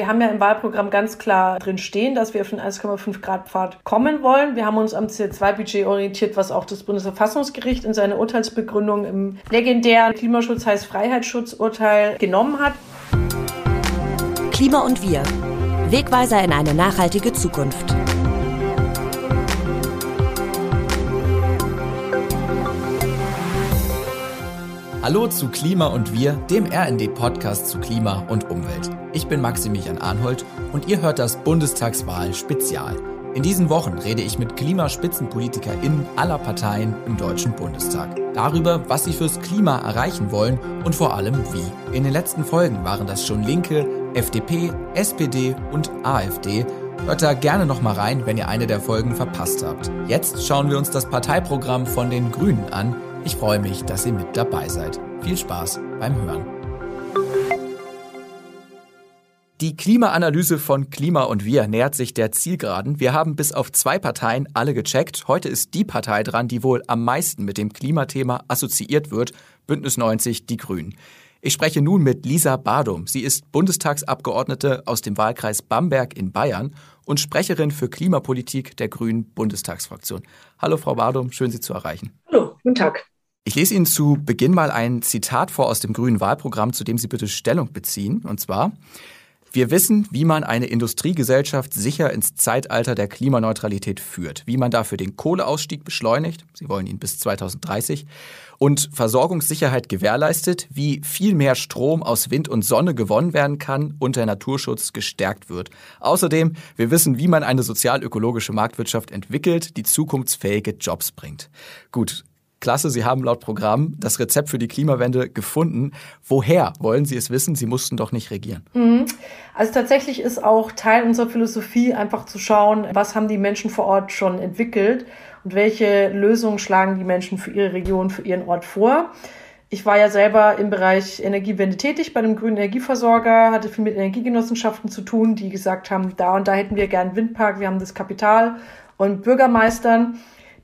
Wir haben ja im Wahlprogramm ganz klar drin stehen, dass wir auf den 1,5 Grad Pfad kommen wollen. Wir haben uns am CO2-Budget orientiert, was auch das Bundesverfassungsgericht in seiner Urteilsbegründung im legendären Klimaschutz heißt Freiheitsschutzurteil genommen hat. Klima und wir. Wegweiser in eine nachhaltige Zukunft. Hallo zu Klima und Wir, dem RND-Podcast zu Klima und Umwelt. Ich bin Maximilian Arnhold und ihr hört das Bundestagswahl-Spezial. In diesen Wochen rede ich mit KlimaspitzenpolitikerInnen aller Parteien im Deutschen Bundestag. Darüber, was sie fürs Klima erreichen wollen und vor allem wie. In den letzten Folgen waren das schon Linke, FDP, SPD und AfD. Hört da gerne nochmal rein, wenn ihr eine der Folgen verpasst habt. Jetzt schauen wir uns das Parteiprogramm von den Grünen an ich freue mich, dass ihr mit dabei seid. Viel Spaß beim Hören. Die Klimaanalyse von Klima und Wir nähert sich der Zielgeraden. Wir haben bis auf zwei Parteien alle gecheckt. Heute ist die Partei dran, die wohl am meisten mit dem Klimathema assoziiert wird. Bündnis 90, die Grünen. Ich spreche nun mit Lisa Badum. Sie ist Bundestagsabgeordnete aus dem Wahlkreis Bamberg in Bayern und Sprecherin für Klimapolitik der Grünen Bundestagsfraktion. Hallo Frau Badum, schön Sie zu erreichen. Hallo, guten Tag. Ich lese Ihnen zu Beginn mal ein Zitat vor aus dem grünen Wahlprogramm, zu dem Sie bitte Stellung beziehen. Und zwar, wir wissen, wie man eine Industriegesellschaft sicher ins Zeitalter der Klimaneutralität führt, wie man dafür den Kohleausstieg beschleunigt, Sie wollen ihn bis 2030, und Versorgungssicherheit gewährleistet, wie viel mehr Strom aus Wind und Sonne gewonnen werden kann und der Naturschutz gestärkt wird. Außerdem, wir wissen, wie man eine sozial-ökologische Marktwirtschaft entwickelt, die zukunftsfähige Jobs bringt. Gut, Klasse, Sie haben laut Programm das Rezept für die Klimawende gefunden. Woher wollen Sie es wissen? Sie mussten doch nicht regieren. Mhm. Also tatsächlich ist auch Teil unserer Philosophie einfach zu schauen, was haben die Menschen vor Ort schon entwickelt und welche Lösungen schlagen die Menschen für ihre Region, für ihren Ort vor. Ich war ja selber im Bereich Energiewende tätig bei einem grünen Energieversorger, hatte viel mit Energiegenossenschaften zu tun, die gesagt haben, da und da hätten wir gern Windpark, wir haben das Kapital und Bürgermeistern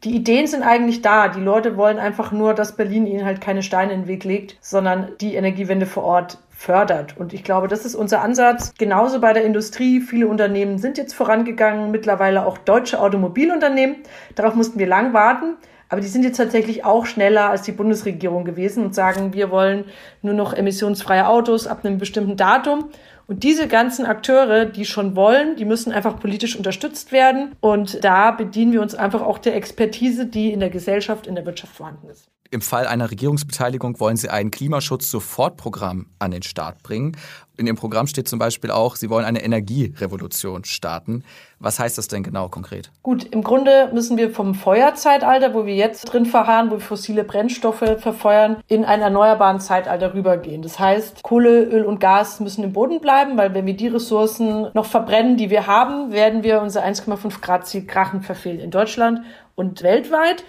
die Ideen sind eigentlich da. Die Leute wollen einfach nur, dass Berlin ihnen halt keine Steine in den Weg legt, sondern die Energiewende vor Ort fördert. Und ich glaube, das ist unser Ansatz. Genauso bei der Industrie. Viele Unternehmen sind jetzt vorangegangen, mittlerweile auch deutsche Automobilunternehmen. Darauf mussten wir lang warten. Aber die sind jetzt tatsächlich auch schneller als die Bundesregierung gewesen und sagen, wir wollen nur noch emissionsfreie Autos ab einem bestimmten Datum. Und diese ganzen Akteure, die schon wollen, die müssen einfach politisch unterstützt werden. Und da bedienen wir uns einfach auch der Expertise, die in der Gesellschaft, in der Wirtschaft vorhanden ist. Im Fall einer Regierungsbeteiligung wollen Sie ein Klimaschutz-Sofortprogramm an den Start bringen. In Ihrem Programm steht zum Beispiel auch, Sie wollen eine Energierevolution starten. Was heißt das denn genau konkret? Gut, im Grunde müssen wir vom Feuerzeitalter, wo wir jetzt drin verharren, wo wir fossile Brennstoffe verfeuern, in ein erneuerbaren Zeitalter rübergehen. Das heißt, Kohle, Öl und Gas müssen im Boden bleiben, weil wenn wir die Ressourcen noch verbrennen, die wir haben, werden wir unser 1,5 Grad Ziel krachen verfehlen in Deutschland und weltweit.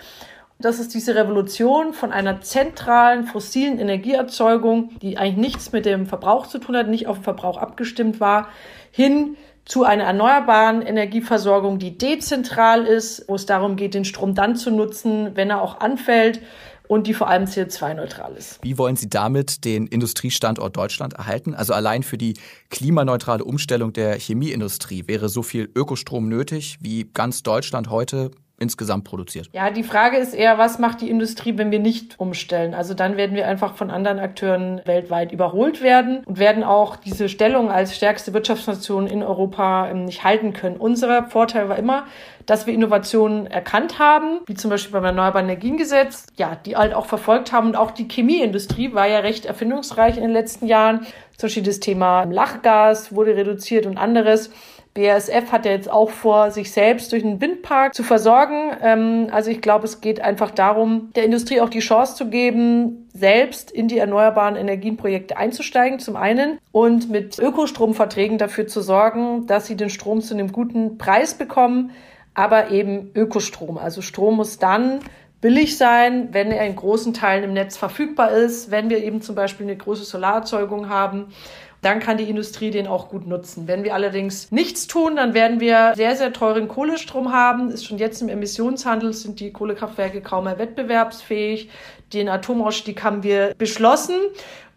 Das ist diese Revolution von einer zentralen fossilen Energieerzeugung, die eigentlich nichts mit dem Verbrauch zu tun hat, nicht auf den Verbrauch abgestimmt war, hin zu einer erneuerbaren Energieversorgung, die dezentral ist, wo es darum geht, den Strom dann zu nutzen, wenn er auch anfällt und die vor allem CO2-neutral ist. Wie wollen Sie damit den Industriestandort Deutschland erhalten? Also allein für die klimaneutrale Umstellung der Chemieindustrie wäre so viel Ökostrom nötig, wie ganz Deutschland heute insgesamt produziert? Ja, die Frage ist eher, was macht die Industrie, wenn wir nicht umstellen? Also dann werden wir einfach von anderen Akteuren weltweit überholt werden und werden auch diese Stellung als stärkste Wirtschaftsnation in Europa ähm, nicht halten können. Unser Vorteil war immer, dass wir Innovationen erkannt haben, wie zum Beispiel beim Erneuerbaren Energiengesetz, ja, die halt auch verfolgt haben. Und auch die Chemieindustrie war ja recht erfindungsreich in den letzten Jahren. Zum Beispiel das Thema Lachgas wurde reduziert und anderes. BASF hat ja jetzt auch vor, sich selbst durch einen Windpark zu versorgen. Ähm, also ich glaube, es geht einfach darum, der Industrie auch die Chance zu geben, selbst in die erneuerbaren Energienprojekte einzusteigen, zum einen, und mit Ökostromverträgen dafür zu sorgen, dass sie den Strom zu einem guten Preis bekommen, aber eben Ökostrom. Also Strom muss dann billig sein, wenn er in großen Teilen im Netz verfügbar ist, wenn wir eben zum Beispiel eine große Solarerzeugung haben dann kann die Industrie den auch gut nutzen. Wenn wir allerdings nichts tun, dann werden wir sehr, sehr teuren Kohlestrom haben. Ist schon jetzt im Emissionshandel sind die Kohlekraftwerke kaum mehr wettbewerbsfähig. Den Atomausstieg haben wir beschlossen.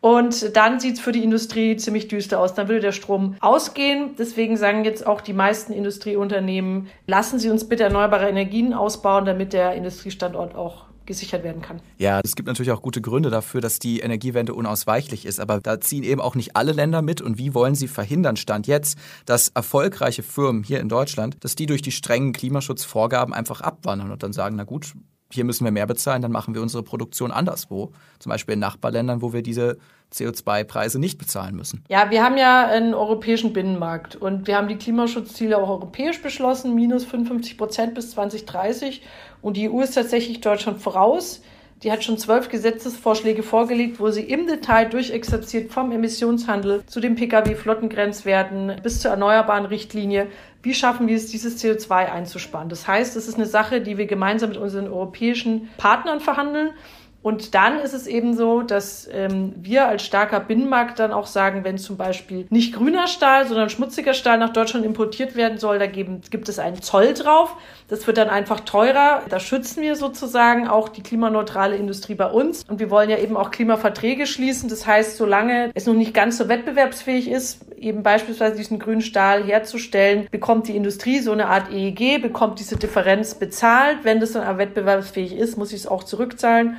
Und dann sieht es für die Industrie ziemlich düster aus. Dann würde der Strom ausgehen. Deswegen sagen jetzt auch die meisten Industrieunternehmen, lassen Sie uns bitte erneuerbare Energien ausbauen, damit der Industriestandort auch gesichert werden kann. Ja, es gibt natürlich auch gute Gründe dafür, dass die Energiewende unausweichlich ist. Aber da ziehen eben auch nicht alle Länder mit. Und wie wollen Sie verhindern, Stand jetzt, dass erfolgreiche Firmen hier in Deutschland, dass die durch die strengen Klimaschutzvorgaben einfach abwandern und dann sagen, na gut, hier müssen wir mehr bezahlen, dann machen wir unsere Produktion anderswo. Zum Beispiel in Nachbarländern, wo wir diese CO2-Preise nicht bezahlen müssen. Ja, wir haben ja einen europäischen Binnenmarkt und wir haben die Klimaschutzziele auch europäisch beschlossen, minus 55 Prozent bis 2030. Und die EU ist tatsächlich Deutschland voraus. Die hat schon zwölf Gesetzesvorschläge vorgelegt, wo sie im Detail durchexerziert vom Emissionshandel zu den Pkw-Flottengrenzwerten bis zur erneuerbaren Richtlinie. Wie schaffen wir es, dieses CO2 einzusparen? Das heißt, es ist eine Sache, die wir gemeinsam mit unseren europäischen Partnern verhandeln. Und dann ist es eben so, dass ähm, wir als starker Binnenmarkt dann auch sagen, wenn zum Beispiel nicht grüner Stahl, sondern schmutziger Stahl nach Deutschland importiert werden soll, da geben, gibt es einen Zoll drauf. Das wird dann einfach teurer. Da schützen wir sozusagen auch die klimaneutrale Industrie bei uns. Und wir wollen ja eben auch Klimaverträge schließen. Das heißt, solange es noch nicht ganz so wettbewerbsfähig ist, eben beispielsweise diesen grünen Stahl herzustellen, bekommt die Industrie so eine Art EEG, bekommt diese Differenz bezahlt. Wenn das dann aber wettbewerbsfähig ist, muss ich es auch zurückzahlen.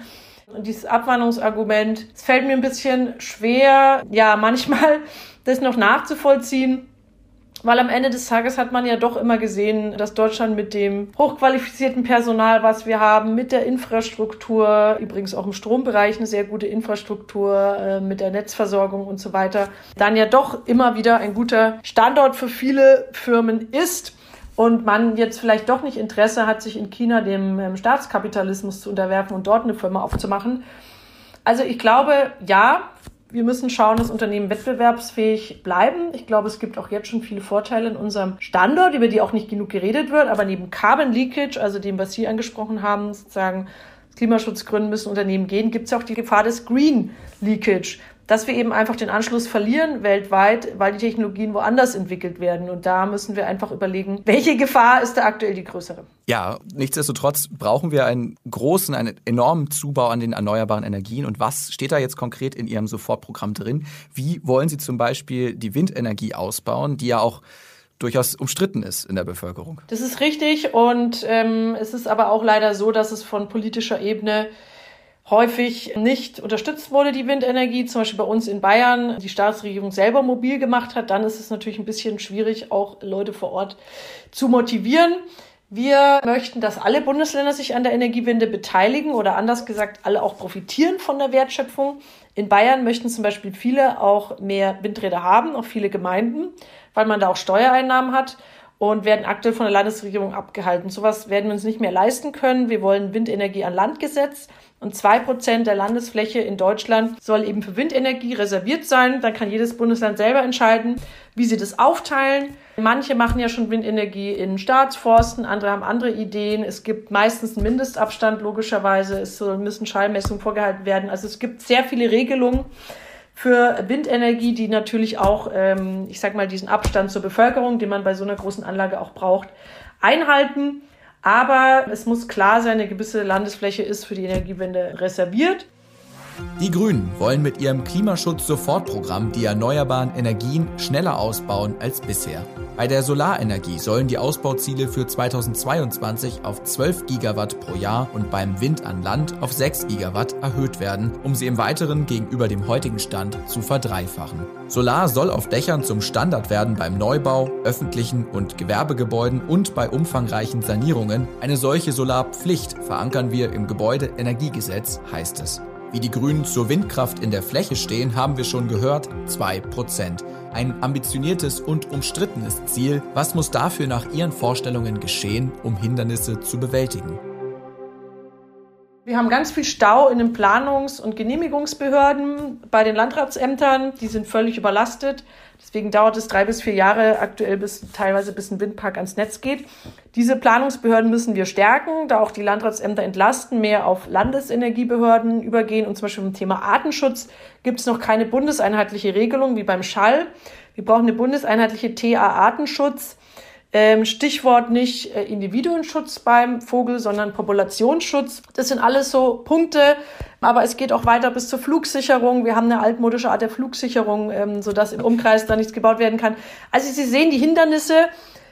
Und dieses Abwanderungsargument, es fällt mir ein bisschen schwer, ja, manchmal das noch nachzuvollziehen. Weil am Ende des Tages hat man ja doch immer gesehen, dass Deutschland mit dem hochqualifizierten Personal, was wir haben, mit der Infrastruktur, übrigens auch im Strombereich eine sehr gute Infrastruktur, äh, mit der Netzversorgung und so weiter, dann ja doch immer wieder ein guter Standort für viele Firmen ist und man jetzt vielleicht doch nicht Interesse hat, sich in China dem ähm, Staatskapitalismus zu unterwerfen und dort eine Firma aufzumachen. Also ich glaube, ja, wir müssen schauen, dass Unternehmen wettbewerbsfähig bleiben. Ich glaube, es gibt auch jetzt schon viele Vorteile in unserem Standort, über die auch nicht genug geredet wird. Aber neben Carbon Leakage, also dem, was Sie angesprochen haben, sozusagen Klimaschutzgründen müssen Unternehmen gehen, gibt es auch die Gefahr des Green Leakage dass wir eben einfach den Anschluss verlieren weltweit, weil die Technologien woanders entwickelt werden. Und da müssen wir einfach überlegen, welche Gefahr ist da aktuell die größere. Ja, nichtsdestotrotz brauchen wir einen großen, einen enormen Zubau an den erneuerbaren Energien. Und was steht da jetzt konkret in Ihrem Sofortprogramm drin? Wie wollen Sie zum Beispiel die Windenergie ausbauen, die ja auch durchaus umstritten ist in der Bevölkerung. Das ist richtig und ähm, es ist aber auch leider so, dass es von politischer Ebene häufig nicht unterstützt wurde, die Windenergie, zum Beispiel bei uns in Bayern, die Staatsregierung selber mobil gemacht hat, dann ist es natürlich ein bisschen schwierig, auch Leute vor Ort zu motivieren. Wir möchten, dass alle Bundesländer sich an der Energiewende beteiligen oder anders gesagt, alle auch profitieren von der Wertschöpfung. In Bayern möchten zum Beispiel viele auch mehr Windräder haben, auch viele Gemeinden, weil man da auch Steuereinnahmen hat und werden aktuell von der Landesregierung abgehalten. Sowas werden wir uns nicht mehr leisten können. Wir wollen Windenergie an Land gesetzt und zwei Prozent der Landesfläche in Deutschland soll eben für Windenergie reserviert sein. Dann kann jedes Bundesland selber entscheiden, wie sie das aufteilen. Manche machen ja schon Windenergie in Staatsforsten, andere haben andere Ideen. Es gibt meistens einen Mindestabstand, logischerweise. Es müssen Schallmessungen vorgehalten werden. Also es gibt sehr viele Regelungen für Windenergie, die natürlich auch, ähm, ich sag mal, diesen Abstand zur Bevölkerung, den man bei so einer großen Anlage auch braucht, einhalten. Aber es muss klar sein, eine gewisse Landesfläche ist für die Energiewende reserviert. Die Grünen wollen mit ihrem Klimaschutz-Sofortprogramm die erneuerbaren Energien schneller ausbauen als bisher. Bei der Solarenergie sollen die Ausbauziele für 2022 auf 12 Gigawatt pro Jahr und beim Wind an Land auf 6 Gigawatt erhöht werden, um sie im Weiteren gegenüber dem heutigen Stand zu verdreifachen. Solar soll auf Dächern zum Standard werden beim Neubau, öffentlichen und Gewerbegebäuden und bei umfangreichen Sanierungen. Eine solche Solarpflicht verankern wir im Gebäudeenergiegesetz, heißt es. Wie die Grünen zur Windkraft in der Fläche stehen, haben wir schon gehört, 2%. Ein ambitioniertes und umstrittenes Ziel. Was muss dafür nach Ihren Vorstellungen geschehen, um Hindernisse zu bewältigen? Wir haben ganz viel Stau in den Planungs- und Genehmigungsbehörden bei den Landratsämtern. Die sind völlig überlastet. Deswegen dauert es drei bis vier Jahre aktuell bis teilweise bis ein Windpark ans Netz geht. Diese Planungsbehörden müssen wir stärken, da auch die Landratsämter entlasten, mehr auf Landesenergiebehörden übergehen. Und zum Beispiel im Thema Artenschutz gibt es noch keine bundeseinheitliche Regelung wie beim Schall. Wir brauchen eine bundeseinheitliche TA-Artenschutz. Ähm, Stichwort nicht äh, Individuenschutz beim Vogel, sondern Populationsschutz. Das sind alles so Punkte. Aber es geht auch weiter bis zur Flugsicherung. Wir haben eine altmodische Art der Flugsicherung, ähm, sodass im Umkreis da nichts gebaut werden kann. Also Sie sehen, die Hindernisse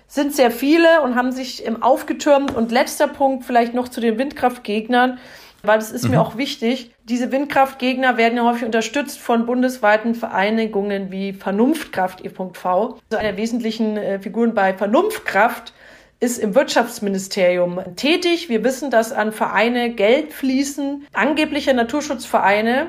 sind sehr viele und haben sich ähm, aufgetürmt. Und letzter Punkt vielleicht noch zu den Windkraftgegnern weil es ist mhm. mir auch wichtig. Diese Windkraftgegner werden ja häufig unterstützt von bundesweiten Vereinigungen wie Vernunftkraft e.V. Also eine der wesentlichen äh, Figuren bei Vernunftkraft ist im Wirtschaftsministerium tätig. Wir wissen, dass an Vereine Geld fließen, angebliche Naturschutzvereine,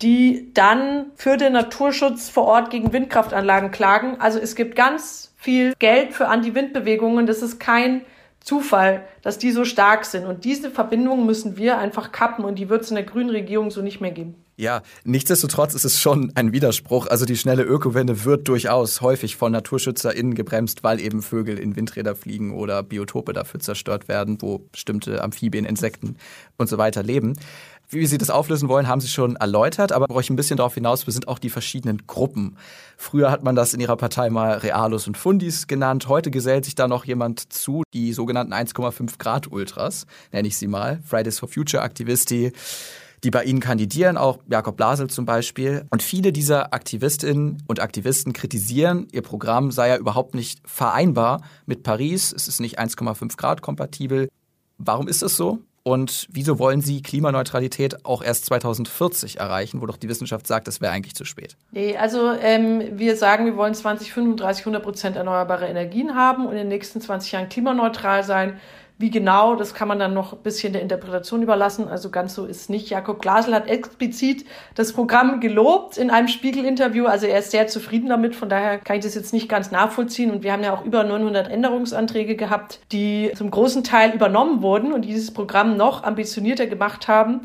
die dann für den Naturschutz vor Ort gegen Windkraftanlagen klagen. Also es gibt ganz viel Geld für Anti-Wind-Bewegungen. Das ist kein Zufall, dass die so stark sind. Und diese Verbindung müssen wir einfach kappen und die wird es in der grünen Regierung so nicht mehr geben. Ja, nichtsdestotrotz ist es schon ein Widerspruch. Also die schnelle Ökowende wird durchaus häufig von NaturschützerInnen gebremst, weil eben Vögel in Windräder fliegen oder Biotope dafür zerstört werden, wo bestimmte Amphibien, Insekten und so weiter leben. Wie Sie das auflösen wollen, haben Sie schon erläutert, aber ich ein bisschen darauf hinaus will, sind auch die verschiedenen Gruppen. Früher hat man das in Ihrer Partei mal Realos und Fundis genannt. Heute gesellt sich da noch jemand zu, die sogenannten 1,5 Grad Ultras, nenne ich sie mal. Fridays for Future Aktivisti die bei ihnen kandidieren, auch Jakob Blasel zum Beispiel. Und viele dieser Aktivistinnen und Aktivisten kritisieren, ihr Programm sei ja überhaupt nicht vereinbar mit Paris. Es ist nicht 1,5 Grad kompatibel. Warum ist das so? Und wieso wollen Sie Klimaneutralität auch erst 2040 erreichen, wo doch die Wissenschaft sagt, das wäre eigentlich zu spät? Nee, also ähm, wir sagen, wir wollen 2035 100 Prozent erneuerbare Energien haben und in den nächsten 20 Jahren klimaneutral sein. Wie genau, das kann man dann noch ein bisschen der Interpretation überlassen. Also ganz so ist nicht. Jakob Glasel hat explizit das Programm gelobt in einem Spiegel-Interview. Also er ist sehr zufrieden damit. Von daher kann ich das jetzt nicht ganz nachvollziehen. Und wir haben ja auch über 900 Änderungsanträge gehabt, die zum großen Teil übernommen wurden und dieses Programm noch ambitionierter gemacht haben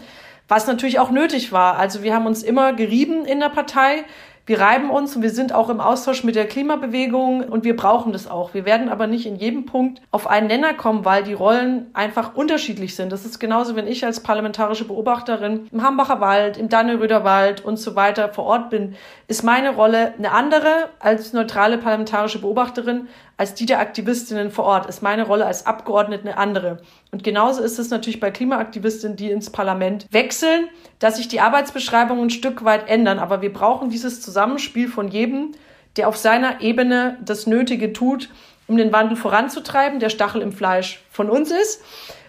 was natürlich auch nötig war. Also wir haben uns immer gerieben in der Partei wir reiben uns und wir sind auch im Austausch mit der Klimabewegung und wir brauchen das auch. Wir werden aber nicht in jedem Punkt auf einen Nenner kommen, weil die Rollen einfach unterschiedlich sind. Das ist genauso, wenn ich als parlamentarische Beobachterin im Hambacher Wald, im Danneröder Wald und so weiter vor Ort bin, ist meine Rolle eine andere als neutrale parlamentarische Beobachterin, als die der Aktivistinnen vor Ort, ist meine Rolle als Abgeordnete eine andere. Und genauso ist es natürlich bei Klimaaktivistinnen, die ins Parlament wechseln, dass sich die Arbeitsbeschreibungen ein Stück weit ändern. Aber wir brauchen dieses Zusammenspiel von jedem, der auf seiner Ebene das Nötige tut, um den Wandel voranzutreiben, der Stachel im Fleisch von uns ist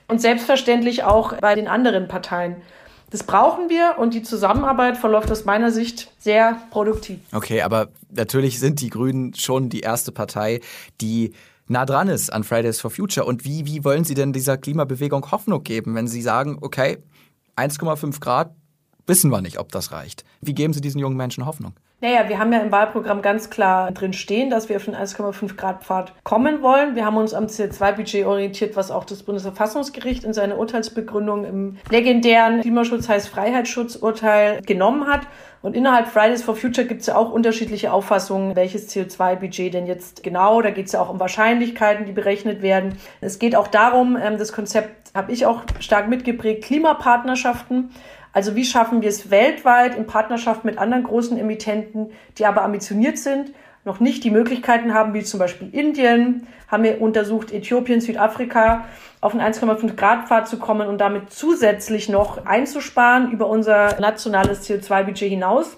und selbstverständlich auch bei den anderen Parteien. Das brauchen wir und die Zusammenarbeit verläuft aus meiner Sicht sehr produktiv. Okay, aber natürlich sind die Grünen schon die erste Partei, die nah dran ist an Fridays for Future. Und wie, wie wollen Sie denn dieser Klimabewegung Hoffnung geben, wenn Sie sagen, okay, 1,5 Grad, wissen wir nicht, ob das reicht. Wie geben Sie diesen jungen Menschen Hoffnung? Naja, wir haben ja im Wahlprogramm ganz klar drin stehen, dass wir auf den 1,5 Grad Pfad kommen wollen. Wir haben uns am CO2-Budget orientiert, was auch das Bundesverfassungsgericht in seiner Urteilsbegründung im legendären Klimaschutz heißt Freiheitsschutzurteil genommen hat. Und innerhalb Fridays for Future gibt es ja auch unterschiedliche Auffassungen, welches CO2-Budget denn jetzt genau. Da geht es ja auch um Wahrscheinlichkeiten, die berechnet werden. Es geht auch darum, ähm, das Konzept habe ich auch stark mitgeprägt, Klimapartnerschaften. Also wie schaffen wir es weltweit in Partnerschaft mit anderen großen Emittenten, die aber ambitioniert sind, noch nicht die Möglichkeiten haben, wie zum Beispiel Indien, haben wir untersucht, Äthiopien, Südafrika, auf einen 1,5 Grad Pfad zu kommen und damit zusätzlich noch einzusparen über unser nationales CO2-Budget hinaus.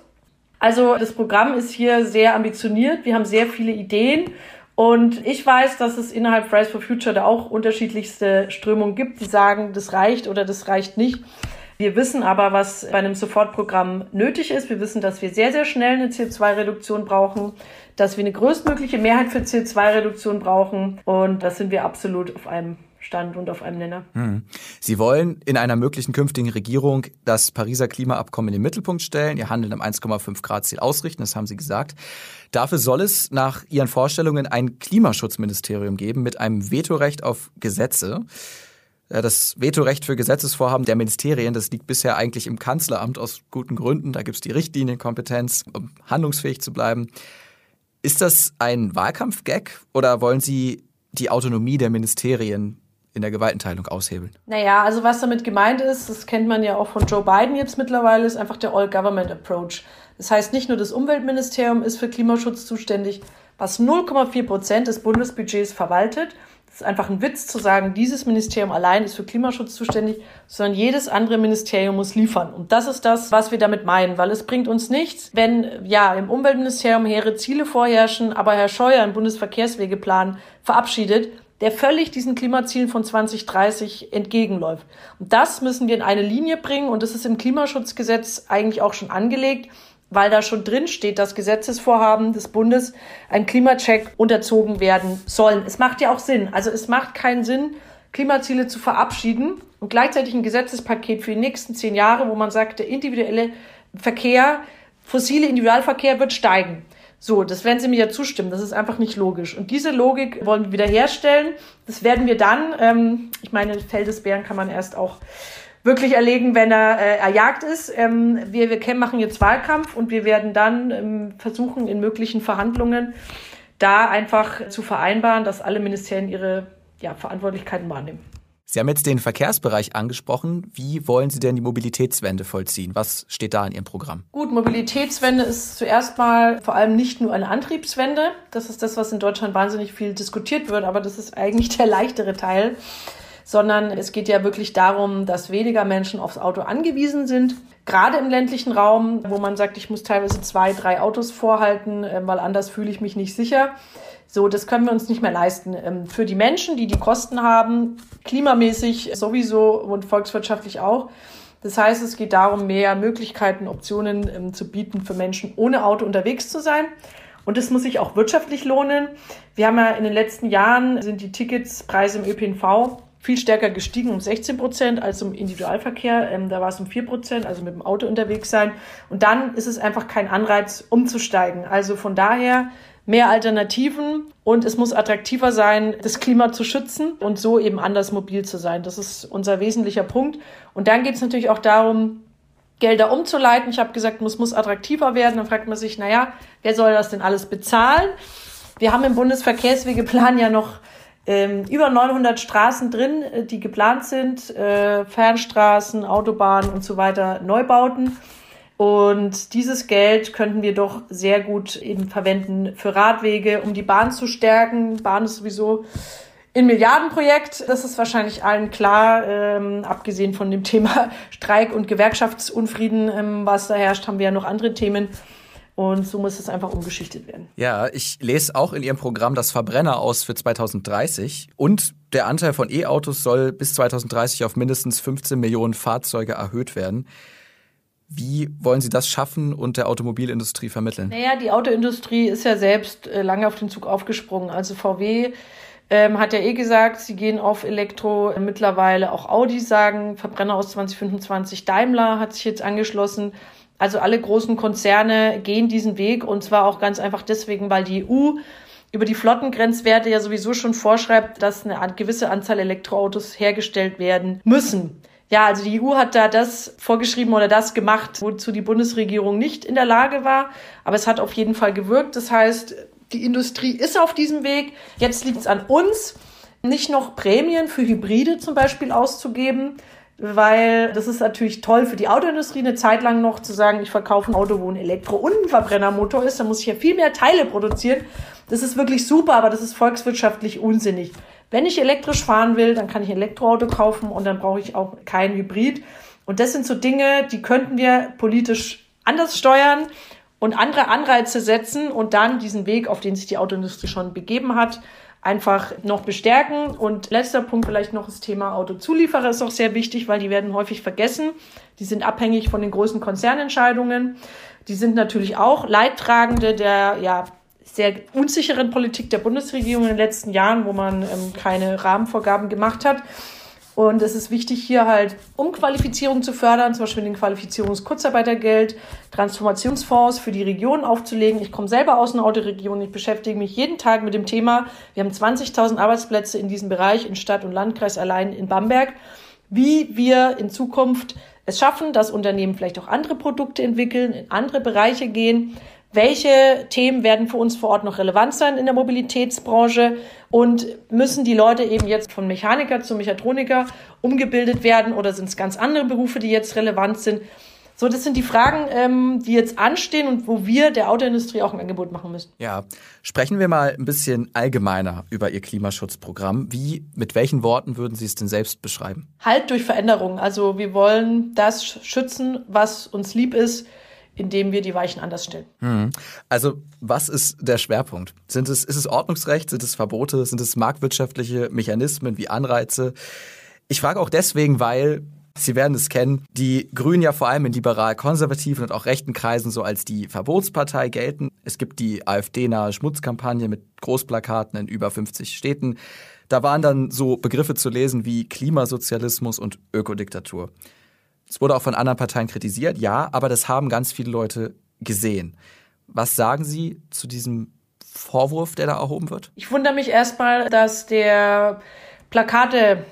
Also das Programm ist hier sehr ambitioniert. Wir haben sehr viele Ideen und ich weiß, dass es innerhalb Fridays for Future da auch unterschiedlichste Strömungen gibt, die sagen, das reicht oder das reicht nicht. Wir wissen aber, was bei einem Sofortprogramm nötig ist. Wir wissen, dass wir sehr, sehr schnell eine CO2-Reduktion brauchen, dass wir eine größtmögliche Mehrheit für CO2-Reduktion brauchen. Und das sind wir absolut auf einem Stand und auf einem Nenner. Hm. Sie wollen in einer möglichen künftigen Regierung das Pariser Klimaabkommen in den Mittelpunkt stellen, ihr Handeln am 1,5 Grad Ziel ausrichten, das haben Sie gesagt. Dafür soll es nach Ihren Vorstellungen ein Klimaschutzministerium geben mit einem Vetorecht auf Gesetze. Das Vetorecht für Gesetzesvorhaben der Ministerien, das liegt bisher eigentlich im Kanzleramt aus guten Gründen. Da gibt es die Richtlinienkompetenz, um handlungsfähig zu bleiben. Ist das ein Wahlkampfgag oder wollen Sie die Autonomie der Ministerien in der Gewaltenteilung aushebeln? Naja, also was damit gemeint ist, das kennt man ja auch von Joe Biden jetzt mittlerweile, ist einfach der All-Government-Approach. Das heißt, nicht nur das Umweltministerium ist für Klimaschutz zuständig, was 0,4 Prozent des Bundesbudgets verwaltet. Ist einfach ein Witz zu sagen, dieses Ministerium allein ist für Klimaschutz zuständig, sondern jedes andere Ministerium muss liefern. Und das ist das, was wir damit meinen, weil es bringt uns nichts, wenn ja im Umweltministerium hehre Ziele vorherrschen, aber Herr Scheuer einen Bundesverkehrswegeplan verabschiedet, der völlig diesen Klimazielen von 2030 entgegenläuft. Und das müssen wir in eine Linie bringen und das ist im Klimaschutzgesetz eigentlich auch schon angelegt weil da schon drin steht, dass Gesetzesvorhaben des Bundes einem Klimacheck unterzogen werden sollen. Es macht ja auch Sinn. Also es macht keinen Sinn, Klimaziele zu verabschieden und gleichzeitig ein Gesetzespaket für die nächsten zehn Jahre, wo man sagt, der individuelle Verkehr, fossile Individualverkehr wird steigen. So, das werden Sie mir ja zustimmen. Das ist einfach nicht logisch. Und diese Logik wollen wir wiederherstellen. Das werden wir dann, ähm, ich meine, Fell des Bären kann man erst auch wirklich erlegen, wenn er äh, erjagt ist. Ähm, wir, wir machen jetzt Wahlkampf und wir werden dann ähm, versuchen, in möglichen Verhandlungen da einfach zu vereinbaren, dass alle Ministerien ihre ja, Verantwortlichkeiten wahrnehmen. Sie haben jetzt den Verkehrsbereich angesprochen. Wie wollen Sie denn die Mobilitätswende vollziehen? Was steht da in Ihrem Programm? Gut, Mobilitätswende ist zuerst mal vor allem nicht nur eine Antriebswende. Das ist das, was in Deutschland wahnsinnig viel diskutiert wird, aber das ist eigentlich der leichtere Teil sondern es geht ja wirklich darum, dass weniger Menschen aufs Auto angewiesen sind. Gerade im ländlichen Raum, wo man sagt, ich muss teilweise zwei, drei Autos vorhalten, äh, weil anders fühle ich mich nicht sicher. So, das können wir uns nicht mehr leisten. Ähm, für die Menschen, die die Kosten haben, klimamäßig sowieso und volkswirtschaftlich auch. Das heißt, es geht darum, mehr Möglichkeiten, Optionen ähm, zu bieten für Menschen ohne Auto unterwegs zu sein. Und das muss sich auch wirtschaftlich lohnen. Wir haben ja in den letzten Jahren sind die Ticketspreise im ÖPNV viel stärker gestiegen, um 16 Prozent als im Individualverkehr. Ähm, da war es um 4 Prozent, also mit dem Auto unterwegs sein. Und dann ist es einfach kein Anreiz, umzusteigen. Also von daher mehr Alternativen und es muss attraktiver sein, das Klima zu schützen und so eben anders mobil zu sein. Das ist unser wesentlicher Punkt. Und dann geht es natürlich auch darum, Gelder umzuleiten. Ich habe gesagt, es muss attraktiver werden. Dann fragt man sich, naja, wer soll das denn alles bezahlen? Wir haben im Bundesverkehrswegeplan ja noch ähm, über 900 Straßen drin, äh, die geplant sind, äh, Fernstraßen, Autobahnen und so weiter, Neubauten. Und dieses Geld könnten wir doch sehr gut eben verwenden für Radwege, um die Bahn zu stärken. Bahn ist sowieso ein Milliardenprojekt. Das ist wahrscheinlich allen klar. Ähm, abgesehen von dem Thema Streik und Gewerkschaftsunfrieden, ähm, was da herrscht, haben wir ja noch andere Themen. Und so muss es einfach umgeschichtet werden. Ja, ich lese auch in Ihrem Programm das Verbrenner aus für 2030. Und der Anteil von E-Autos soll bis 2030 auf mindestens 15 Millionen Fahrzeuge erhöht werden. Wie wollen Sie das schaffen und der Automobilindustrie vermitteln? Naja, die Autoindustrie ist ja selbst äh, lange auf den Zug aufgesprungen. Also VW ähm, hat ja eh gesagt, sie gehen auf Elektro. Mittlerweile auch Audi sagen, Verbrenner aus 2025. Daimler hat sich jetzt angeschlossen. Also alle großen Konzerne gehen diesen Weg und zwar auch ganz einfach deswegen, weil die EU über die Flottengrenzwerte ja sowieso schon vorschreibt, dass eine gewisse Anzahl Elektroautos hergestellt werden müssen. Ja, also die EU hat da das vorgeschrieben oder das gemacht, wozu die Bundesregierung nicht in der Lage war. Aber es hat auf jeden Fall gewirkt. Das heißt, die Industrie ist auf diesem Weg. Jetzt liegt es an uns, nicht noch Prämien für Hybride zum Beispiel auszugeben, weil das ist natürlich toll für die Autoindustrie, eine Zeit lang noch zu sagen, ich verkaufe ein Auto, wo ein Elektro- und ein Verbrennermotor ist, dann muss ich ja viel mehr Teile produzieren. Das ist wirklich super, aber das ist volkswirtschaftlich unsinnig. Wenn ich elektrisch fahren will, dann kann ich ein Elektroauto kaufen und dann brauche ich auch kein Hybrid. Und das sind so Dinge, die könnten wir politisch anders steuern und andere Anreize setzen und dann diesen Weg, auf den sich die Autoindustrie schon begeben hat, einfach noch bestärken. Und letzter Punkt vielleicht noch das Thema Autozulieferer ist auch sehr wichtig, weil die werden häufig vergessen. Die sind abhängig von den großen Konzernentscheidungen. Die sind natürlich auch Leidtragende der ja, sehr unsicheren Politik der Bundesregierung in den letzten Jahren, wo man ähm, keine Rahmenvorgaben gemacht hat. Und es ist wichtig, hier halt Umqualifizierung zu fördern, zum Beispiel den Qualifizierungskurzarbeitergeld, Transformationsfonds für die Region aufzulegen. Ich komme selber aus einer Autoregion. Ich beschäftige mich jeden Tag mit dem Thema. Wir haben 20.000 Arbeitsplätze in diesem Bereich in Stadt und Landkreis allein in Bamberg. Wie wir in Zukunft es schaffen, dass Unternehmen vielleicht auch andere Produkte entwickeln, in andere Bereiche gehen, welche Themen werden für uns vor Ort noch relevant sein in der Mobilitätsbranche und müssen die Leute eben jetzt von Mechaniker zu Mechatroniker umgebildet werden oder sind es ganz andere Berufe, die jetzt relevant sind? So, das sind die Fragen, ähm, die jetzt anstehen und wo wir der Autoindustrie auch ein Angebot machen müssen. Ja, sprechen wir mal ein bisschen allgemeiner über Ihr Klimaschutzprogramm. Wie, mit welchen Worten würden Sie es denn selbst beschreiben? Halt durch Veränderung. Also wir wollen das schützen, was uns lieb ist indem wir die Weichen anders stellen. Hm. Also was ist der Schwerpunkt? Sind es, ist es Ordnungsrecht? Sind es Verbote? Sind es marktwirtschaftliche Mechanismen wie Anreize? Ich frage auch deswegen, weil Sie werden es kennen, die Grünen ja vor allem in liberal-konservativen und auch rechten Kreisen so als die Verbotspartei gelten. Es gibt die AfD-nahe Schmutzkampagne mit Großplakaten in über 50 Städten. Da waren dann so Begriffe zu lesen wie Klimasozialismus und Ökodiktatur. Es wurde auch von anderen Parteien kritisiert, ja, aber das haben ganz viele Leute gesehen. Was sagen Sie zu diesem Vorwurf, der da erhoben wird? Ich wundere mich erstmal, dass der Plakate,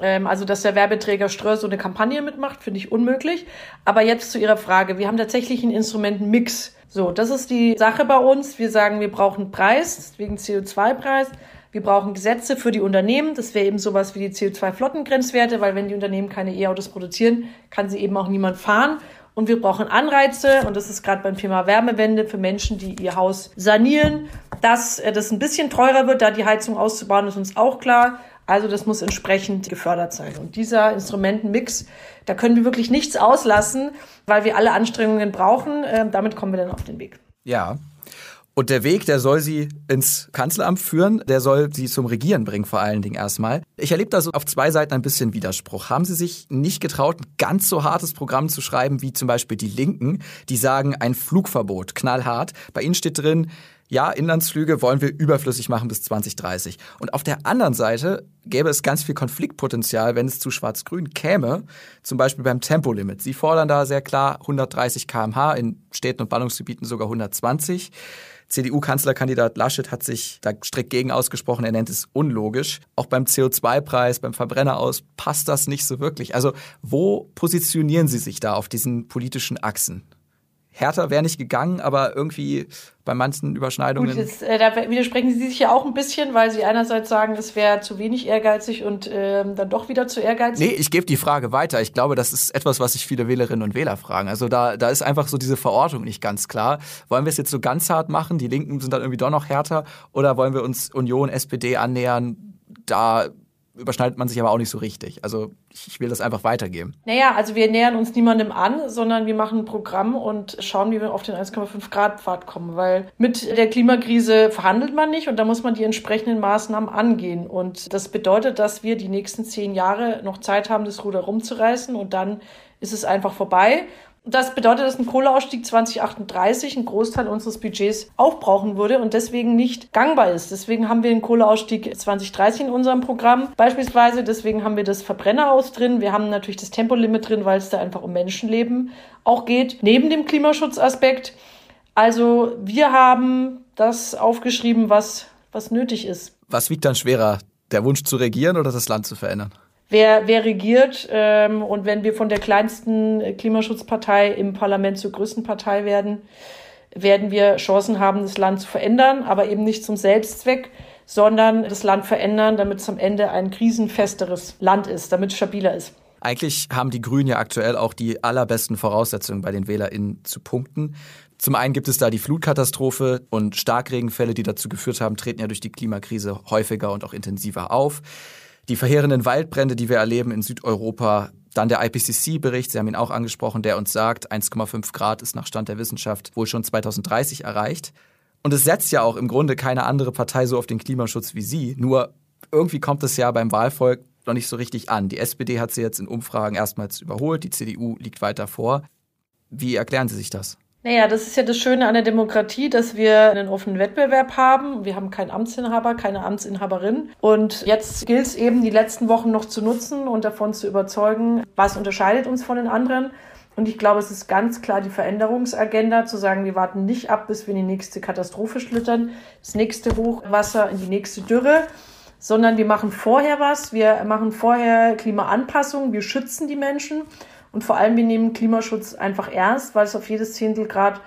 ähm, also dass der Werbeträger Ströer so eine Kampagne mitmacht, finde ich unmöglich. Aber jetzt zu Ihrer Frage. Wir haben tatsächlich einen Instrumentenmix. So, das ist die Sache bei uns. Wir sagen, wir brauchen Preis, wegen CO2-Preis. Wir brauchen Gesetze für die Unternehmen. Das wäre eben sowas wie die CO2-Flottengrenzwerte, weil wenn die Unternehmen keine E-Autos produzieren, kann sie eben auch niemand fahren. Und wir brauchen Anreize, und das ist gerade beim Thema Wärmewende für Menschen, die ihr Haus sanieren, dass äh, das ein bisschen teurer wird, da die Heizung auszubauen, ist uns auch klar. Also das muss entsprechend gefördert sein. Und dieser Instrumentenmix, da können wir wirklich nichts auslassen, weil wir alle Anstrengungen brauchen. Ähm, damit kommen wir dann auf den Weg. Ja, und der Weg, der soll sie ins Kanzleramt führen, der soll sie zum Regieren bringen, vor allen Dingen erstmal. Ich erlebe da so auf zwei Seiten ein bisschen Widerspruch. Haben Sie sich nicht getraut, ein ganz so hartes Programm zu schreiben, wie zum Beispiel die Linken, die sagen, ein Flugverbot, knallhart. Bei Ihnen steht drin, ja, Inlandsflüge wollen wir überflüssig machen bis 2030. Und auf der anderen Seite gäbe es ganz viel Konfliktpotenzial, wenn es zu Schwarz-Grün käme, zum Beispiel beim Tempolimit. Sie fordern da sehr klar 130 kmh, in Städten und Ballungsgebieten sogar 120. CDU-Kanzlerkandidat Laschet hat sich da strikt gegen ausgesprochen. Er nennt es unlogisch. Auch beim CO2-Preis, beim Verbrenner aus passt das nicht so wirklich. Also wo positionieren Sie sich da auf diesen politischen Achsen? Härter wäre nicht gegangen, aber irgendwie bei manchen Überschneidungen. Gut, jetzt, äh, da widersprechen Sie sich ja auch ein bisschen, weil Sie einerseits sagen, es wäre zu wenig ehrgeizig und ähm, dann doch wieder zu ehrgeizig. Nee, ich gebe die Frage weiter. Ich glaube, das ist etwas, was sich viele Wählerinnen und Wähler fragen. Also da, da ist einfach so diese Verortung nicht ganz klar. Wollen wir es jetzt so ganz hart machen? Die Linken sind dann irgendwie doch noch härter? Oder wollen wir uns Union, SPD annähern? Da überschneidet man sich aber auch nicht so richtig. Also ich will das einfach weitergeben. Naja, also wir nähern uns niemandem an, sondern wir machen ein Programm und schauen, wie wir auf den 1,5 Grad Pfad kommen, weil mit der Klimakrise verhandelt man nicht und da muss man die entsprechenden Maßnahmen angehen. Und das bedeutet, dass wir die nächsten zehn Jahre noch Zeit haben, das Ruder rumzureißen und dann ist es einfach vorbei. Das bedeutet, dass ein Kohleausstieg 2038 einen Großteil unseres Budgets aufbrauchen würde und deswegen nicht gangbar ist. Deswegen haben wir den Kohleausstieg 2030 in unserem Programm beispielsweise. Deswegen haben wir das Verbrennerhaus drin. Wir haben natürlich das Tempolimit drin, weil es da einfach um Menschenleben auch geht. Neben dem Klimaschutzaspekt. Also wir haben das aufgeschrieben, was, was nötig ist. Was wiegt dann schwerer? Der Wunsch zu regieren oder das Land zu verändern? Wer, wer regiert. Ähm, und wenn wir von der kleinsten Klimaschutzpartei im Parlament zur größten Partei werden, werden wir Chancen haben, das Land zu verändern, aber eben nicht zum Selbstzweck, sondern das Land verändern, damit es am Ende ein krisenfesteres Land ist, damit es stabiler ist. Eigentlich haben die Grünen ja aktuell auch die allerbesten Voraussetzungen bei den WählerInnen zu punkten. Zum einen gibt es da die Flutkatastrophe und Starkregenfälle, die dazu geführt haben, treten ja durch die Klimakrise häufiger und auch intensiver auf die verheerenden Waldbrände, die wir erleben in Südeuropa, dann der IPCC-Bericht, Sie haben ihn auch angesprochen, der uns sagt, 1,5 Grad ist nach Stand der Wissenschaft wohl schon 2030 erreicht. Und es setzt ja auch im Grunde keine andere Partei so auf den Klimaschutz wie Sie. Nur irgendwie kommt es ja beim Wahlvolk noch nicht so richtig an. Die SPD hat sie jetzt in Umfragen erstmals überholt, die CDU liegt weiter vor. Wie erklären Sie sich das? Naja, das ist ja das Schöne an der Demokratie, dass wir einen offenen Wettbewerb haben. Wir haben keinen Amtsinhaber, keine Amtsinhaberin. Und jetzt gilt es eben, die letzten Wochen noch zu nutzen und davon zu überzeugen, was unterscheidet uns von den anderen. Und ich glaube, es ist ganz klar die Veränderungsagenda, zu sagen, wir warten nicht ab, bis wir in die nächste Katastrophe schlittern, das nächste Hochwasser, in die nächste Dürre, sondern wir machen vorher was. Wir machen vorher Klimaanpassung, wir schützen die Menschen und vor allem, wir nehmen Klimaschutz einfach ernst, weil es auf jedes Zehntel Grad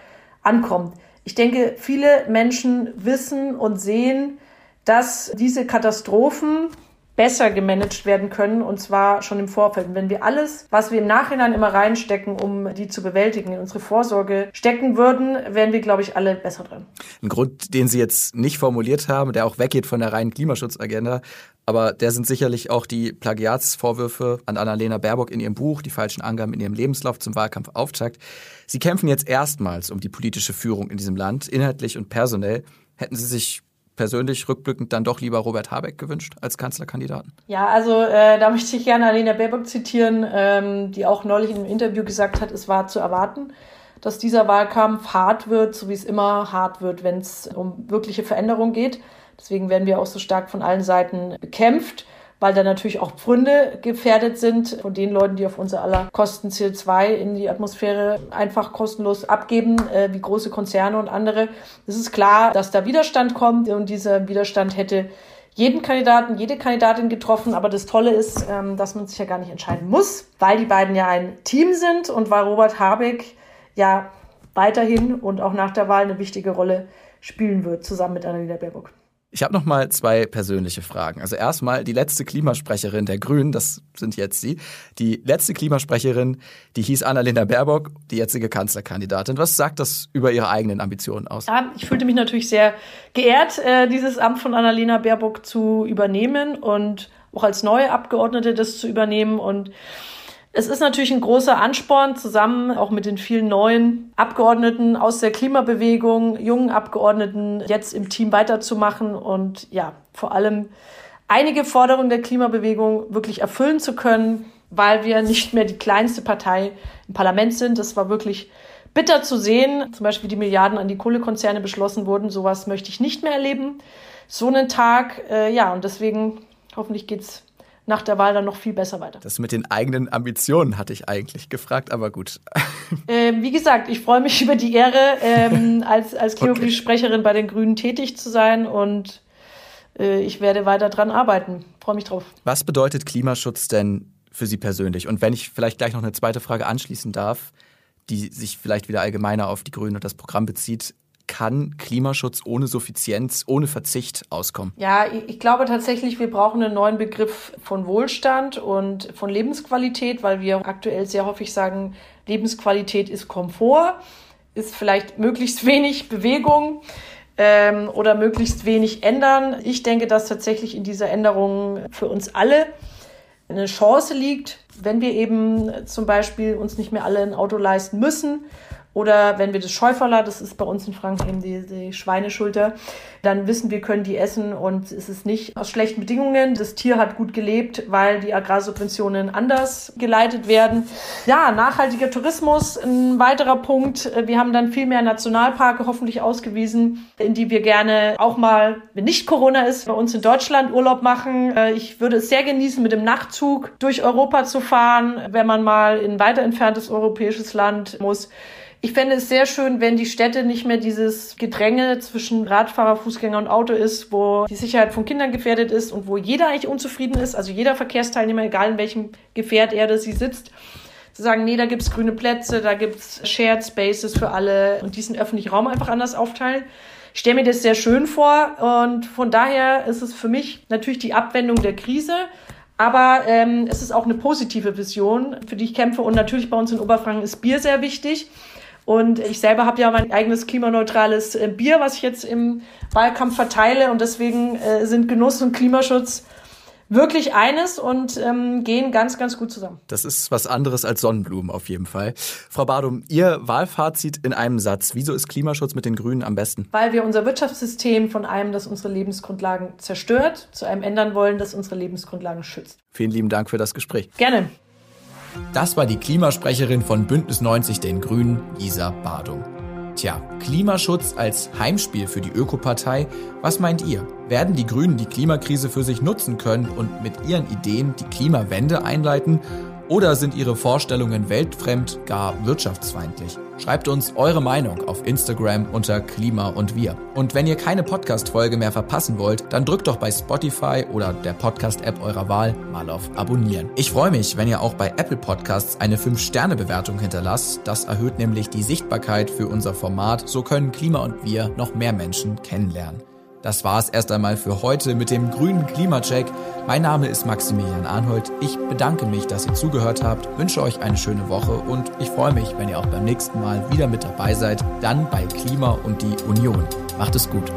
ankommt. Ich denke, viele Menschen wissen und sehen, dass diese Katastrophen besser gemanagt werden können und zwar schon im Vorfeld. Und wenn wir alles, was wir im Nachhinein immer reinstecken, um die zu bewältigen, in unsere Vorsorge stecken würden, wären wir, glaube ich, alle besser drin. Ein Grund, den Sie jetzt nicht formuliert haben, der auch weggeht von der reinen Klimaschutzagenda, aber der sind sicherlich auch die Plagiatsvorwürfe an Annalena Baerbock in ihrem Buch, die falschen Angaben in ihrem Lebenslauf zum Wahlkampfauftakt. Sie kämpfen jetzt erstmals um die politische Führung in diesem Land, inhaltlich und personell. Hätten Sie sich persönlich rückblickend dann doch lieber Robert Habeck gewünscht als Kanzlerkandidaten? Ja, also äh, da möchte ich gerne Annalena Baerbock zitieren, ähm, die auch neulich in einem Interview gesagt hat, es war zu erwarten, dass dieser Wahlkampf hart wird, so wie es immer hart wird, wenn es um wirkliche Veränderung geht. Deswegen werden wir auch so stark von allen Seiten bekämpft, weil da natürlich auch Pfründe gefährdet sind von den Leuten, die auf unser aller Kosten CO2 in die Atmosphäre einfach kostenlos abgeben, äh, wie große Konzerne und andere. Es ist klar, dass da Widerstand kommt und dieser Widerstand hätte jeden Kandidaten, jede Kandidatin getroffen. Aber das Tolle ist, ähm, dass man sich ja gar nicht entscheiden muss, weil die beiden ja ein Team sind und weil Robert Habeck ja weiterhin und auch nach der Wahl eine wichtige Rolle spielen wird, zusammen mit Annalena Baerbock. Ich habe noch mal zwei persönliche Fragen. Also erstmal die letzte Klimasprecherin der Grünen, das sind jetzt Sie. Die letzte Klimasprecherin, die hieß Annalena Baerbock, die jetzige Kanzlerkandidatin. Was sagt das über Ihre eigenen Ambitionen aus? Ja, ich fühlte mich natürlich sehr geehrt, äh, dieses Amt von Annalena Baerbock zu übernehmen und auch als neue Abgeordnete das zu übernehmen und es ist natürlich ein großer Ansporn, zusammen auch mit den vielen neuen Abgeordneten aus der Klimabewegung, jungen Abgeordneten jetzt im Team weiterzumachen und ja, vor allem einige Forderungen der Klimabewegung wirklich erfüllen zu können, weil wir nicht mehr die kleinste Partei im Parlament sind. Das war wirklich bitter zu sehen. Zum Beispiel die Milliarden an die Kohlekonzerne beschlossen wurden. Sowas möchte ich nicht mehr erleben. So einen Tag, äh, ja, und deswegen hoffentlich geht's nach der Wahl dann noch viel besser weiter. Das mit den eigenen Ambitionen hatte ich eigentlich gefragt, aber gut. Ähm, wie gesagt, ich freue mich über die Ehre, ähm, als, als klimapolitische okay. Sprecherin bei den Grünen tätig zu sein und äh, ich werde weiter dran arbeiten. Freue mich drauf. Was bedeutet Klimaschutz denn für Sie persönlich? Und wenn ich vielleicht gleich noch eine zweite Frage anschließen darf, die sich vielleicht wieder allgemeiner auf die Grünen und das Programm bezieht kann Klimaschutz ohne Suffizienz, ohne Verzicht auskommen? Ja, ich glaube tatsächlich, wir brauchen einen neuen Begriff von Wohlstand und von Lebensqualität, weil wir aktuell sehr häufig sagen, Lebensqualität ist Komfort, ist vielleicht möglichst wenig Bewegung ähm, oder möglichst wenig ändern. Ich denke, dass tatsächlich in dieser Änderung für uns alle eine Chance liegt, wenn wir eben zum Beispiel uns nicht mehr alle ein Auto leisten müssen oder wenn wir das Schäuferler, das ist bei uns in Franken eben die, die Schweineschulter, dann wissen wir, können die essen und es ist nicht aus schlechten Bedingungen. Das Tier hat gut gelebt, weil die Agrarsubventionen anders geleitet werden. Ja, nachhaltiger Tourismus, ein weiterer Punkt. Wir haben dann viel mehr Nationalparke hoffentlich ausgewiesen, in die wir gerne auch mal, wenn nicht Corona ist, bei uns in Deutschland Urlaub machen. Ich würde es sehr genießen, mit dem Nachtzug durch Europa zu fahren, wenn man mal in weiter entferntes europäisches Land muss. Ich fände es sehr schön, wenn die Städte nicht mehr dieses Gedränge zwischen Radfahrer, Fußgänger und Auto ist, wo die Sicherheit von Kindern gefährdet ist und wo jeder eigentlich unzufrieden ist, also jeder Verkehrsteilnehmer, egal in welchem Gefährt er oder sie sitzt, zu sagen, nee, da gibt's grüne Plätze, da gibt's Shared Spaces für alle und diesen öffentlichen Raum einfach anders aufteilen. Ich stelle mir das sehr schön vor und von daher ist es für mich natürlich die Abwendung der Krise, aber ähm, es ist auch eine positive Vision, für die ich kämpfe und natürlich bei uns in Oberfranken ist Bier sehr wichtig. Und ich selber habe ja mein eigenes klimaneutrales äh, Bier, was ich jetzt im Wahlkampf verteile. Und deswegen äh, sind Genuss und Klimaschutz wirklich eines und ähm, gehen ganz, ganz gut zusammen. Das ist was anderes als Sonnenblumen auf jeden Fall. Frau Badum, Ihr Wahlfazit in einem Satz. Wieso ist Klimaschutz mit den Grünen am besten? Weil wir unser Wirtschaftssystem von einem, das unsere Lebensgrundlagen zerstört, zu einem ändern wollen, das unsere Lebensgrundlagen schützt. Vielen lieben Dank für das Gespräch. Gerne. Das war die Klimasprecherin von Bündnis 90 den Grünen, Isa Badung. Tja, Klimaschutz als Heimspiel für die Ökopartei, was meint ihr? Werden die Grünen die Klimakrise für sich nutzen können und mit ihren Ideen die Klimawende einleiten? Oder sind Ihre Vorstellungen weltfremd, gar wirtschaftsfeindlich? Schreibt uns eure Meinung auf Instagram unter Klima und Wir. Und wenn ihr keine Podcast-Folge mehr verpassen wollt, dann drückt doch bei Spotify oder der Podcast-App eurer Wahl mal auf Abonnieren. Ich freue mich, wenn ihr auch bei Apple Podcasts eine 5-Sterne-Bewertung hinterlasst. Das erhöht nämlich die Sichtbarkeit für unser Format. So können Klima und Wir noch mehr Menschen kennenlernen. Das war es erst einmal für heute mit dem grünen Klimacheck. Mein Name ist Maximilian Arnhold. Ich bedanke mich, dass ihr zugehört habt, wünsche euch eine schöne Woche und ich freue mich, wenn ihr auch beim nächsten Mal wieder mit dabei seid, dann bei Klima und die Union. Macht es gut.